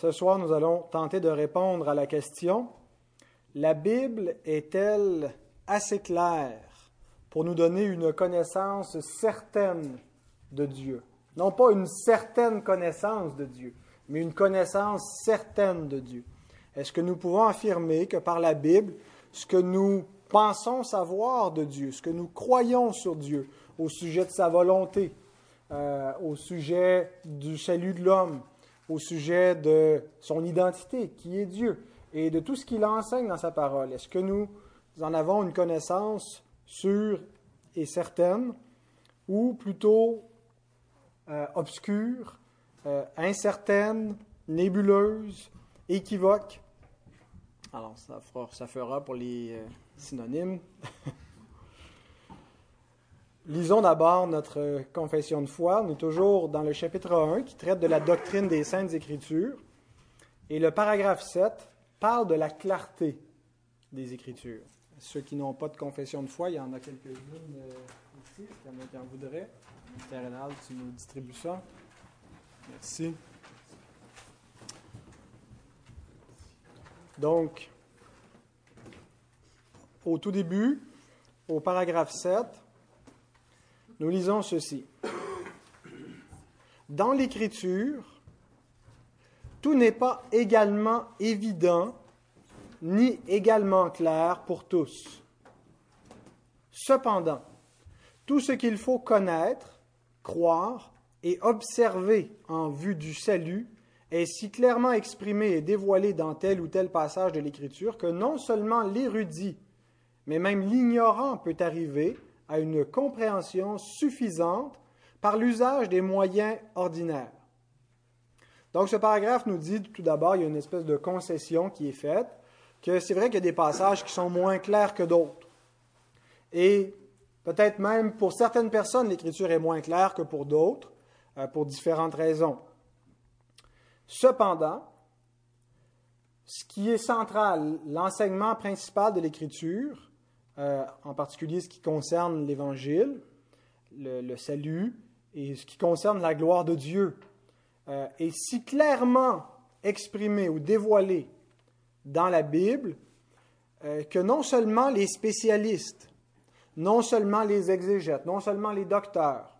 ce soir, nous allons tenter de répondre à la question, la Bible est-elle assez claire pour nous donner une connaissance certaine de Dieu? Non pas une certaine connaissance de Dieu, mais une connaissance certaine de Dieu. Est-ce que nous pouvons affirmer que par la Bible, ce que nous pensons savoir de Dieu, ce que nous croyons sur Dieu, au sujet de sa volonté, euh, au sujet du salut de l'homme, au sujet de son identité, qui est Dieu, et de tout ce qu'il enseigne dans sa parole. Est-ce que nous en avons une connaissance sûre et certaine, ou plutôt euh, obscure, euh, incertaine, nébuleuse, équivoque? Alors, ça fera, ça fera pour les euh, synonymes. Lisons d'abord notre confession de foi. On est toujours dans le chapitre 1 qui traite de la doctrine des saintes écritures. Et le paragraphe 7 parle de la clarté des écritures. Ceux qui n'ont pas de confession de foi, il y en a quelques-unes euh, ici. Il y en a qui en voudraient. Rénal, tu nous distribues ça. Merci. Donc, au tout début, au paragraphe 7, nous lisons ceci. Dans l'Écriture, tout n'est pas également évident ni également clair pour tous. Cependant, tout ce qu'il faut connaître, croire et observer en vue du salut est si clairement exprimé et dévoilé dans tel ou tel passage de l'Écriture que non seulement l'érudit, mais même l'ignorant peut arriver à une compréhension suffisante par l'usage des moyens ordinaires. Donc ce paragraphe nous dit tout d'abord, il y a une espèce de concession qui est faite, que c'est vrai qu'il y a des passages qui sont moins clairs que d'autres. Et peut-être même pour certaines personnes, l'écriture est moins claire que pour d'autres, euh, pour différentes raisons. Cependant, ce qui est central, l'enseignement principal de l'écriture, euh, en particulier ce qui concerne l'Évangile, le, salut, et ce qui concerne la gloire de Dieu, euh, est si clairement exprimé ou dévoilé dans la Bible euh, que non seulement les spécialistes, non seulement les exégètes, non seulement les docteurs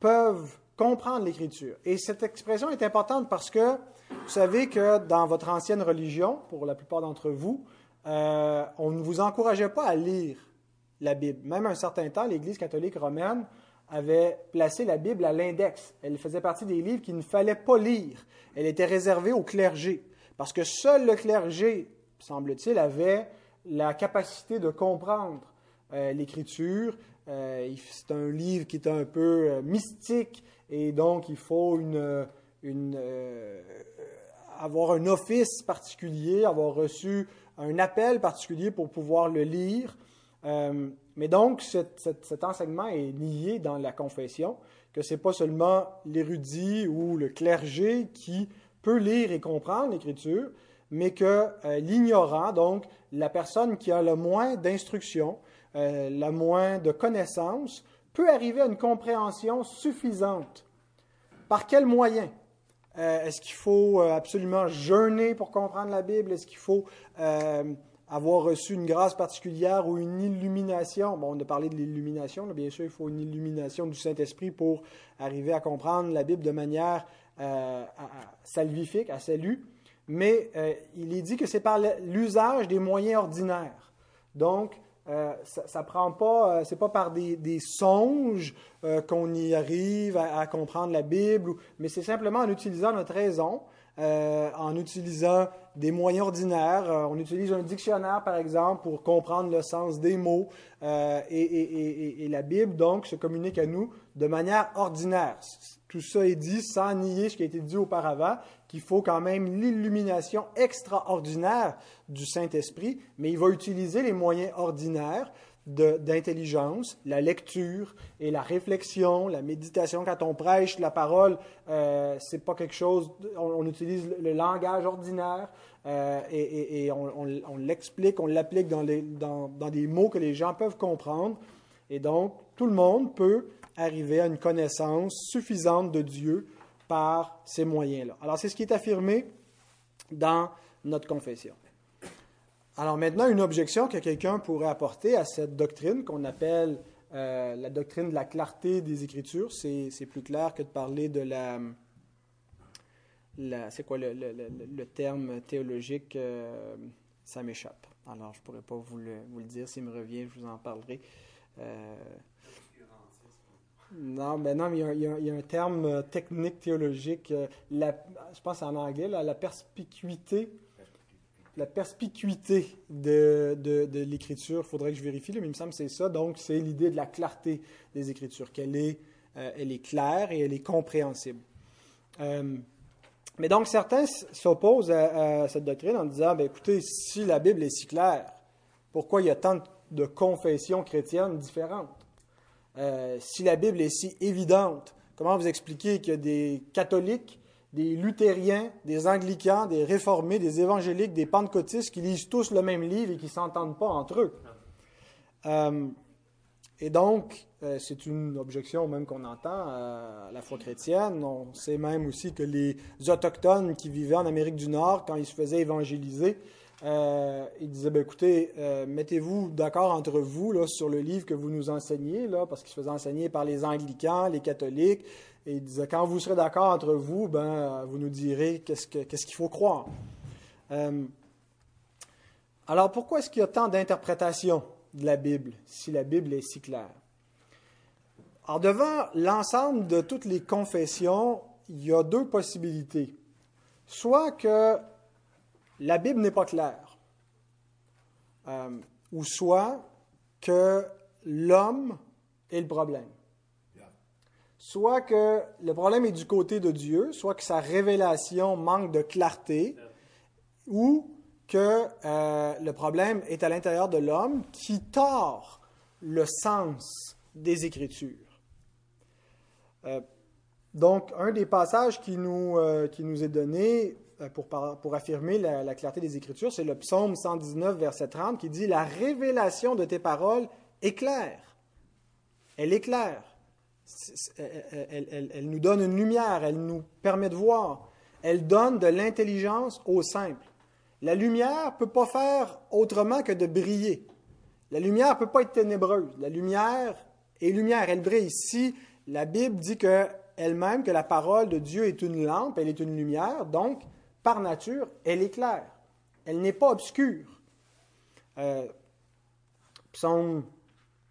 peuvent comprendre l'Écriture. Et cette expression est importante parce que vous savez que dans votre ancienne religion, pour la plupart d'entre vous, euh, on ne vous encourageait pas à lire la Bible. Même un certain temps, l'Église catholique romaine avait placé la Bible à l'index. Elle faisait partie des livres qu'il ne fallait pas lire. Elle était réservée au clergé. Parce que seul le clergé, semble-t-il, avait la capacité de comprendre euh, l'Écriture. Euh, c'est un livre qui est un peu mystique et donc il faut une, avoir un office particulier, avoir reçu un appel particulier pour pouvoir le lire. Euh, mais donc, cet enseignement est lié dans la confession, que ce n'est pas seulement l'érudit ou le clergé qui peut lire et comprendre l'Écriture, mais que euh, l'ignorant, donc la personne qui a le moins d'instruction, euh, la moins de connaissances, peut arriver à une compréhension suffisante. Par quel moyen? Euh, est-ce qu'il faut euh, absolument jeûner pour comprendre la Bible? Est-ce qu'il faut euh, avoir reçu une grâce particulière ou une illumination? Bon, on a parlé de l'illumination. Bien sûr, il faut une illumination du Saint-Esprit pour arriver à comprendre la Bible de manière salvifique, à salut. Mais il est dit que c'est par l'usage des moyens ordinaires. Donc, euh, ça, ne prend pas, euh, c'est pas par des, songes euh, qu'on y arrive à, comprendre la Bible, mais c'est simplement en utilisant notre raison, en utilisant des moyens ordinaires. on utilise un dictionnaire, par exemple, pour comprendre le sens des mots, et, et, la Bible, donc, se communique à nous de manière ordinaire. Tout ça est dit sans nier ce qui a été dit auparavant, qu'il faut quand même l'illumination extraordinaire du Saint-Esprit, mais il va utiliser les moyens ordinaires d'intelligence, la lecture et la réflexion, la méditation. Quand on prêche la parole, euh, c'est pas quelque chose. On, utilise le, langage ordinaire euh, et, on, l'explique, on l'applique dans, des mots que les gens peuvent comprendre. Et donc, tout le monde peut arriver à une connaissance suffisante de Dieu par ces moyens-là. Alors, c'est ce qui est affirmé dans notre confession. Alors maintenant, une objection que quelqu'un pourrait apporter à cette doctrine qu'on appelle euh, la doctrine de la clarté des Écritures, c'est plus clair que de parler de la... c'est quoi le, terme théologique euh, Ça m'échappe. Alors, je ne pourrais pas vous le, vous le dire. S'il me revient, je vous en parlerai. Euh, non, mais non, mais il y, a, il y a un terme technique théologique. La, je pense en anglais, la perspicuité la perspicuité de, de, l'Écriture, il faudrait que je vérifie, mais il me semble que c'est ça. Donc, c'est l'idée de la clarté des Écritures, qu'elle est, euh, elle est claire et elle est compréhensible. Euh, mais donc, certains s'opposent à, cette doctrine en disant, ben, écoutez, si la Bible est si claire, pourquoi il y a tant de confessions chrétiennes différentes? Euh, si la Bible est si évidente, comment vous expliquez qu'il y a des catholiques des luthériens, des anglicans, des réformés, des évangéliques, des pentecôtistes qui lisent tous le même livre et qui ne s'entendent pas entre eux? Euh, et donc, euh, c'est une objection même qu'on entend à la foi chrétienne. On sait même aussi que les Autochtones qui vivaient en Amérique du Nord, quand ils se faisaient évangéliser, euh, ils disaient, ben, écoutez, mettez-vous d'accord entre vous là, sur le livre que vous nous enseignez, là, parce qu'ils se faisaient enseigner par les anglicans, les catholiques, et il disait, quand vous serez d'accord entre vous, ben, vous nous direz qu'est-ce qu'il faut croire. Euh, alors pourquoi est-ce qu'il y a tant d'interprétations de la Bible, si la Bible est si claire? Alors devant l'ensemble de toutes les confessions, il y a deux possibilités. Soit que la Bible n'est pas claire, euh, ou soit que l'homme est le problème. Soit que le problème est du côté de Dieu, soit que sa révélation manque de clarté, ou que euh, le problème est à l'intérieur de l'homme qui tord le sens des Écritures. Euh, donc, un des passages qui nous, euh, qui nous est donné pour, pour affirmer la, la clarté des Écritures, c'est le psaume 119, verset 30, qui dit, La révélation de tes paroles est claire. Elle est claire elle, nous donne une lumière, elle nous permet de voir, elle donne de l'intelligence au simple. La lumière ne peut pas faire autrement que de briller. La lumière ne peut pas être ténébreuse. La lumière est lumière, elle brille. Si la Bible dit que elle-même que la parole de Dieu est une lampe, elle est une lumière, donc par nature, elle est claire. Elle n'est pas obscure. Euh, psaume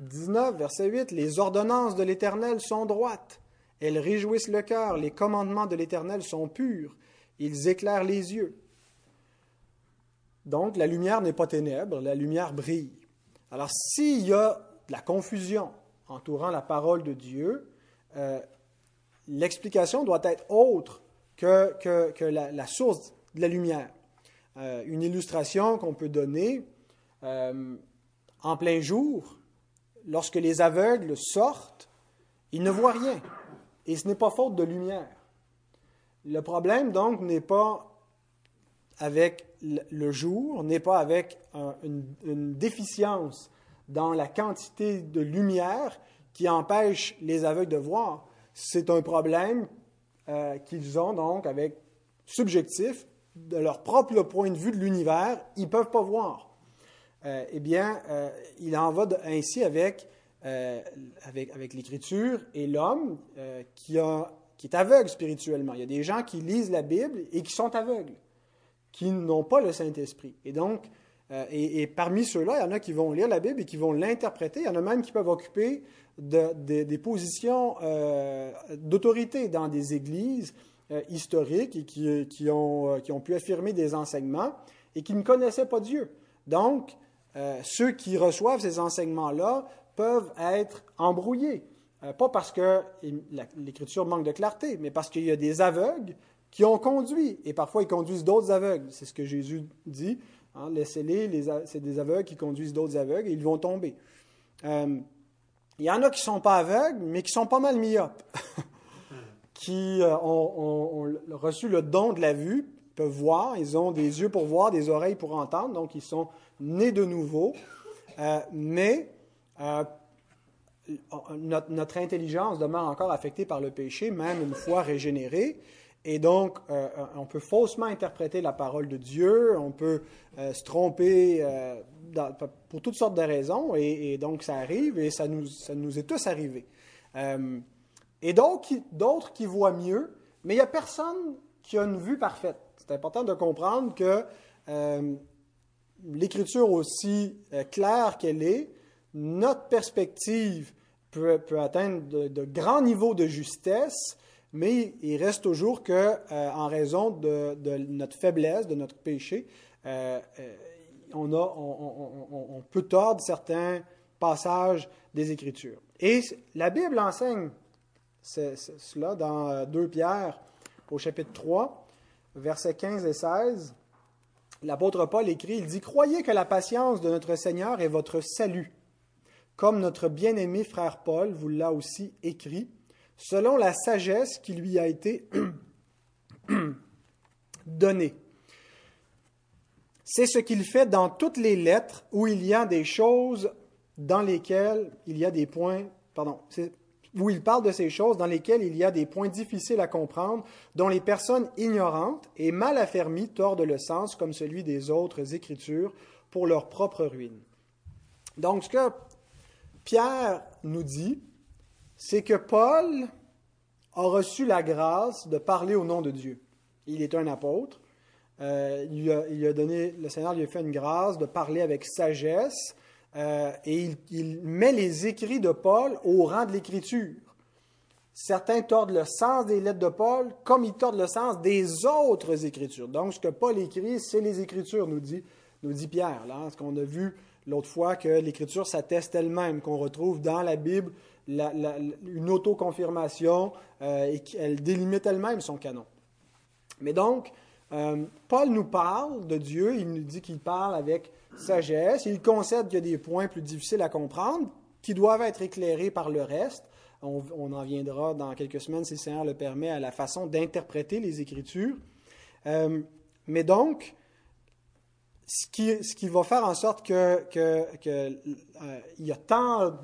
19, verset 8, Les ordonnances de l'Éternel sont droites, elles réjouissent le cœur, les commandements de l'Éternel sont purs, ils éclairent les yeux. Donc la lumière n'est pas ténèbre, la lumière brille. Alors s'il y a de la confusion entourant la parole de Dieu, euh, l'explication doit être autre que, que, la, source de la lumière. Euh, une illustration qu'on peut donner euh, en plein jour, lorsque les aveugles sortent, ils ne voient rien. Et ce n'est pas faute de lumière. Le problème, donc, n'est pas avec le jour, n'est pas avec une, déficience dans la quantité de lumière qui empêche les aveugles de voir. C'est un problème euh, qu'ils ont donc avec subjectif, de leur propre point de vue de l'univers, ils ne peuvent pas voir. Euh, eh bien, euh, il en va ainsi avec, avec, l'Écriture et l'homme qui, qui est aveugle spirituellement. Il y a des gens qui lisent la Bible et qui sont aveugles, qui n'ont pas le Saint-Esprit. Et donc, et, parmi ceux-là, il y en a qui vont lire la Bible et qui vont l'interpréter. Il y en a même qui peuvent occuper des positions d'autorité dans des églises historiques et qui, qui, ont, qui ont pu affirmer des enseignements et qui ne connaissaient pas Dieu. Donc, euh, ceux qui reçoivent ces enseignements-là peuvent être embrouillés. Euh, pas parce que l'Écriture manque de clarté, mais parce qu'il y a des aveugles qui ont conduit, et parfois ils conduisent d'autres aveugles. C'est ce que Jésus dit. Hein, Laissez-les, c'est des aveugles qui conduisent d'autres aveugles, et ils vont tomber. Euh, il y en a qui ne sont pas aveugles, mais qui sont pas mal myopes, qui ont, reçu le don de la vue, peuvent voir, ils ont des yeux pour voir, des oreilles pour entendre, donc ils sont nés de nouveau, euh, mais euh, notre, intelligence demeure encore affectée par le péché, même une fois régénérée, Et donc, euh, on peut faussement interpréter la parole de Dieu, on peut euh, se tromper euh, pour toutes sortes de raisons, et, donc ça arrive, et ça nous, ça nous est tous arrivé. et d'autres qui voient mieux, mais il n'y a personne qui a une vue parfaite. C'est important de comprendre que l'écriture aussi claire qu'elle est, notre perspective peut, atteindre de, grands niveaux de justesse, mais il reste toujours que, euh, en raison de, notre faiblesse, de notre péché, euh, euh, on, on, peut tordre certains passages des Écritures. Et la Bible enseigne cela dans 2 Pierre au chapitre 3, versets 15 et 16. L'apôtre Paul écrit, il dit, Croyez que la patience de notre Seigneur est votre salut, comme notre bien-aimé frère Paul vous l'a aussi écrit selon la sagesse qui lui a été donnée. C'est ce qu'il fait dans toutes les lettres où il y a des choses dans lesquelles il y a des points, pardon, où il parle de ces choses dans lesquelles il y a des points difficiles à comprendre, dont les personnes ignorantes et mal affermies tordent le sens comme celui des autres écritures pour leur propre ruine. Donc ce que Pierre nous dit, c'est que Paul a reçu la grâce de parler au nom de Dieu. Il est un apôtre. Euh, il, a, donné, le Seigneur lui a fait une grâce de parler avec sagesse euh, et il, met les écrits de Paul au rang de l'écriture. Certains tordent le sens des lettres de Paul comme ils tordent le sens des autres écritures. Donc, ce que Paul écrit, c'est les écritures, nous dit, nous dit Pierre. Là, ce qu'on a vu l'autre fois que l'écriture s'atteste elle-même, qu'on retrouve dans la Bible une autoconfirmation euh, et qu'elle délimite elle-même son canon. Mais donc, euh, Paul nous parle de Dieu, il nous dit qu'il parle avec sagesse, il concède qu'il y a des points plus difficiles à comprendre qui doivent être éclairés par le reste. On, en viendra dans quelques semaines, si le Seigneur le permet, à la façon d'interpréter les Écritures. Euh, mais donc, ce qui, va faire en sorte que y a tant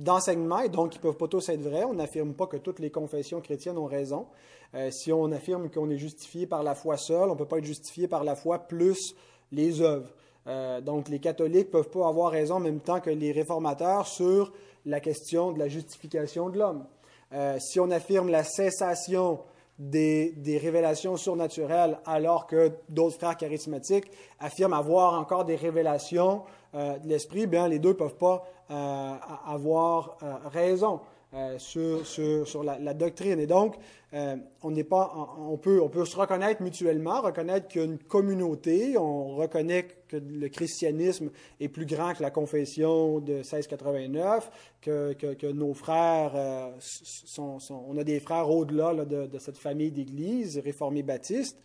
d'enseignement, et donc ils ne peuvent pas tous être vrais. On n'affirme pas que toutes les confessions chrétiennes ont raison. Euh, si on affirme qu'on est justifié par la foi seule, on ne peut pas être justifié par la foi plus les œuvres. Euh, donc les catholiques ne peuvent pas avoir raison en même temps que les réformateurs sur la question de la justification de l'homme. Euh, si on affirme la cessation des, des, révélations surnaturelles alors que d'autres frères charismatiques affirment avoir encore des révélations de l'esprit, bien les deux ne peuvent pas avoir euh, raison euh, sur, sur, la, doctrine. Et donc, on, pas, on, peut, on peut se reconnaître mutuellement, reconnaître qu'il y a une communauté, on reconnaît que le christianisme est plus grand que la confession de 1689, que, que, nos frères sont, On a des frères au-delà de, cette famille d'églises réformées baptistes,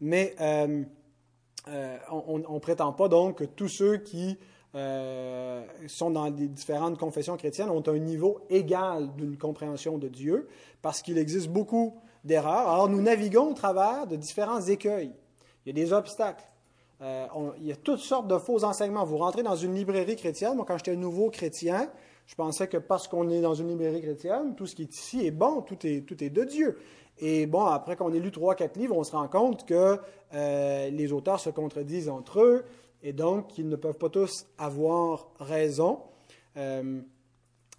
mais on ne prétend pas donc que tous ceux qui euh, sont dans des différentes confessions chrétiennes ont un niveau égal d'une compréhension de Dieu, parce qu'il existe beaucoup d'erreurs. Alors nous naviguons au travers de différents écueils. Il y a des obstacles. Euh, il y a toutes sortes de faux enseignements. Vous rentrez dans une librairie chrétienne. Moi, quand j'étais nouveau chrétien, je pensais que parce qu'on est dans une librairie chrétienne, tout ce qui est ici est bon, tout est, tout est de Dieu. Et bon, après qu'on ait lu trois, quatre livres, on se rend compte que euh, les auteurs se contredisent entre eux et donc ils ne peuvent pas tous avoir raison. Euh,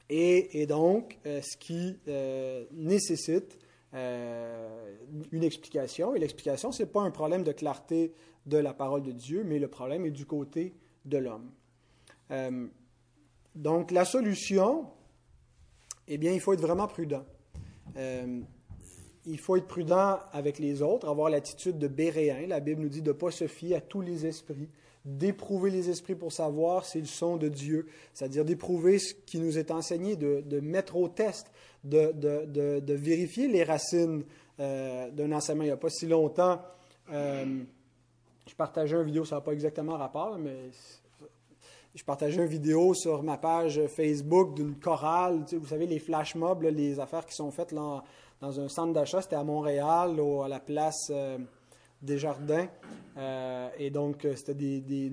et, donc, euh, ce qui euh, nécessite une explication. Et l'explication, ce n'est pas un problème de clarté de la parole de Dieu, mais le problème est du côté de l'homme. donc, la solution, eh bien, il faut être vraiment prudent. il faut être prudent avec les autres, avoir l'attitude de Béréen. La Bible nous dit de ne pas se fier à tous les esprits, d'éprouver les esprits pour savoir s'ils sont de Dieu, c'est-à-dire d'éprouver ce qui nous est enseigné, de, mettre au test, de, vérifier les racines euh, d'un enseignement. Il n'y a pas si longtemps, euh, je partageais une vidéo, ça n'a pas exactement rapport, mais je partageais une vidéo sur ma page Facebook d'une chorale, vous savez, les flash mobs, les affaires qui sont faites là, dans un centre d'achat, c'était à Montréal, à la place... Euh, des jardins. Euh, et donc, euh, c'était des,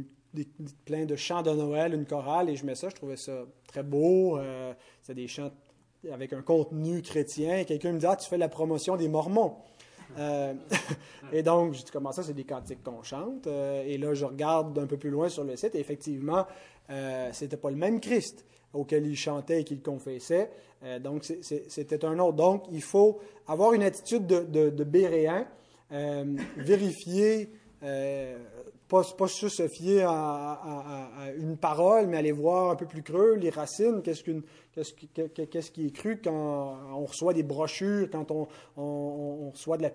plein de chants de Noël, une chorale, et je mets ça, je trouvais ça très beau. Euh, c'était des chants avec un contenu chrétien. Et quelqu'un me dit Ah, tu fais la promotion des Mormons. Euh, et donc, je dis comment ça, c'est des cantiques qu'on chante. Euh, et là, je regarde un peu plus loin sur le site, et effectivement, c'était pas le même Christ auquel il chantait et qu'il confessait. Donc, c'était un autre. Donc, il faut avoir une attitude de, de, de béréen, vérifier pas, pas juste se fier à, une parole, mais aller voir un peu plus creux les racines, qu'est-ce, qui est cru quand on reçoit des brochures, quand on, reçoit de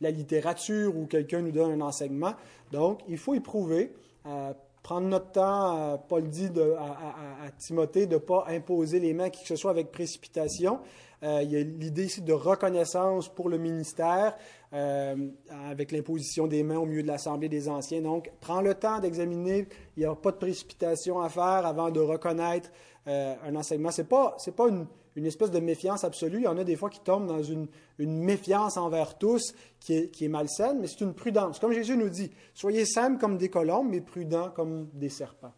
la, littérature ou quelqu'un nous donne un enseignement. Donc, il faut éprouver, euh, prendre notre temps. Euh, Paul dit à, Timothée de ne pas imposer les mains qui que ce soit avec précipitation. Euh, il y a l'idée ici de reconnaissance pour le ministère. Euh, avec l'imposition des mains au milieu de l'Assemblée des Anciens. Donc, prends le temps d'examiner. Il n'y a pas de précipitation à faire avant de reconnaître euh, un enseignement. Ce n'est pas, pas une, espèce de méfiance absolue. Il y en a des fois qui tombent dans une, méfiance envers tous qui est, qui est malsaine, mais c'est une prudence. Comme Jésus nous dit, soyez simples comme des colombes, mais prudents comme des serpents.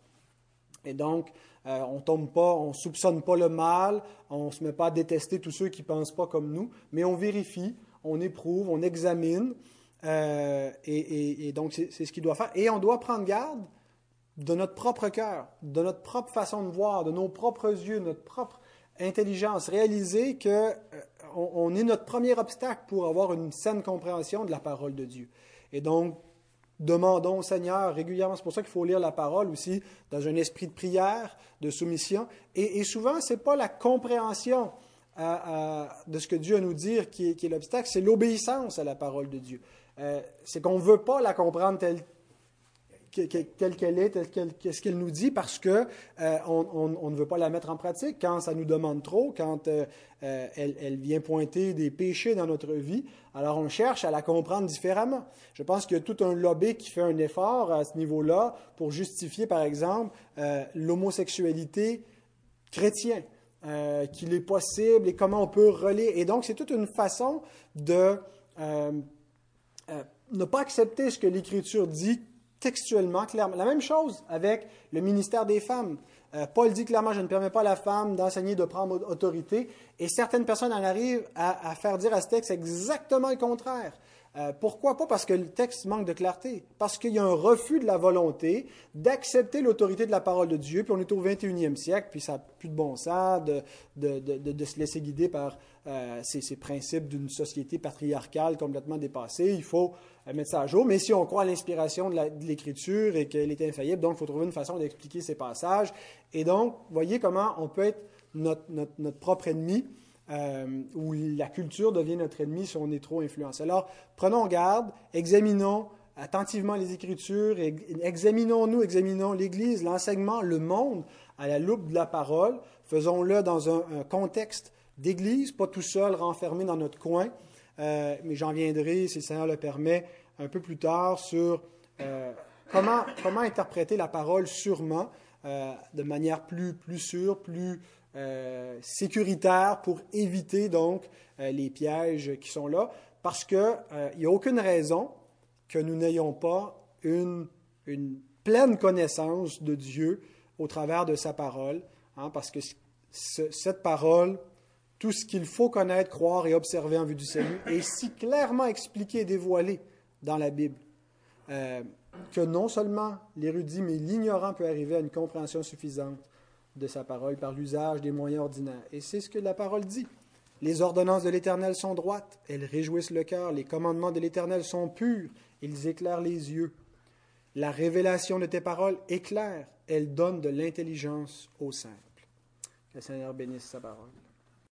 Et donc, euh, on tombe pas, on soupçonne pas le mal, on ne se met pas à détester tous ceux qui pensent pas comme nous, mais on vérifie, on éprouve, on examine, euh, et, donc c'est ce qu'il doit faire. Et on doit prendre garde de notre propre cœur, de notre propre façon de voir, de nos propres yeux, notre propre intelligence, réaliser que euh, on, est notre premier obstacle pour avoir une saine compréhension de la parole de Dieu. Et donc, demandons au Seigneur régulièrement. C'est pour ça qu'il faut lire la parole aussi dans un esprit de prière, de soumission. Et, et souvent, ce n'est pas la compréhension de ce que Dieu a nous dire qui est, l'obstacle, c'est l'obéissance à la parole de Dieu. Euh, c'est qu'on ne veut pas la comprendre telle qu'elle est, qu'est-ce qu'elle nous dit, parce que euh, on, ne veut pas la mettre en pratique quand ça nous demande trop, quand euh, elle, elle, vient pointer des péchés dans notre vie. Alors on cherche à la comprendre différemment. Je pense qu'il y a tout un lobby qui fait un effort à ce niveau-là pour justifier, par exemple, l'homosexualité chrétienne. Euh, qu'il est possible et comment on peut relier. Et donc, c'est toute une façon de euh, euh, ne pas accepter ce que l'Écriture dit textuellement, clairement. La même chose avec le ministère des femmes. Paul dit clairement, je ne permets pas à la femme d'enseigner, de prendre autorité. Et certaines personnes en arrivent à, à faire dire à ce texte exactement le contraire. Euh, pourquoi pas? Parce que le texte manque de clarté. Parce qu'il y a un refus de la volonté d'accepter l'autorité de la parole de Dieu. Puis on est au 21e siècle, puis ça n'a plus de bon sens de, de, se laisser guider par euh, ces, principes d'une société patriarcale complètement dépassée. Il faut euh, mettre ça à jour. Mais si on croit à l'inspiration de l'Écriture et qu'elle est infaillible, donc il faut trouver une façon d'expliquer ces passages. Et donc, voyez comment on peut être notre, notre propre ennemi euh, où la culture devient notre ennemi si on est trop influencé. Alors, prenons garde, examinons attentivement les Écritures, examinons-nous, examinons l'Église, l'enseignement, le monde à la loupe de la parole. Faisons-le dans un, contexte d'Église, pas tout seul, renfermé dans notre coin. Euh, mais j'en viendrai, si le Seigneur le permet, un peu plus tard sur euh, comment, comment interpréter la parole sûrement, de manière plus, plus sûre, plus euh, sécuritaire pour éviter donc euh, les pièges qui sont là, parce qu'il euh, n'y a aucune raison que nous n'ayons pas une, une, pleine connaissance de Dieu au travers de sa parole, hein, parce que cette parole, tout ce qu'il faut connaître, croire et observer en vue du salut, est si clairement expliqué et dévoilé dans la Bible. que non seulement l'érudit, mais l'ignorant peut arriver à une compréhension suffisante de sa parole par l'usage des moyens ordinaires. Et c'est ce que la parole dit. Les ordonnances de l'Éternel sont droites, elles réjouissent le cœur, les commandements de l'Éternel sont purs, ils éclairent les yeux. La révélation de tes paroles est claire, elle donne de l'intelligence au simple. Que le Seigneur bénisse sa parole.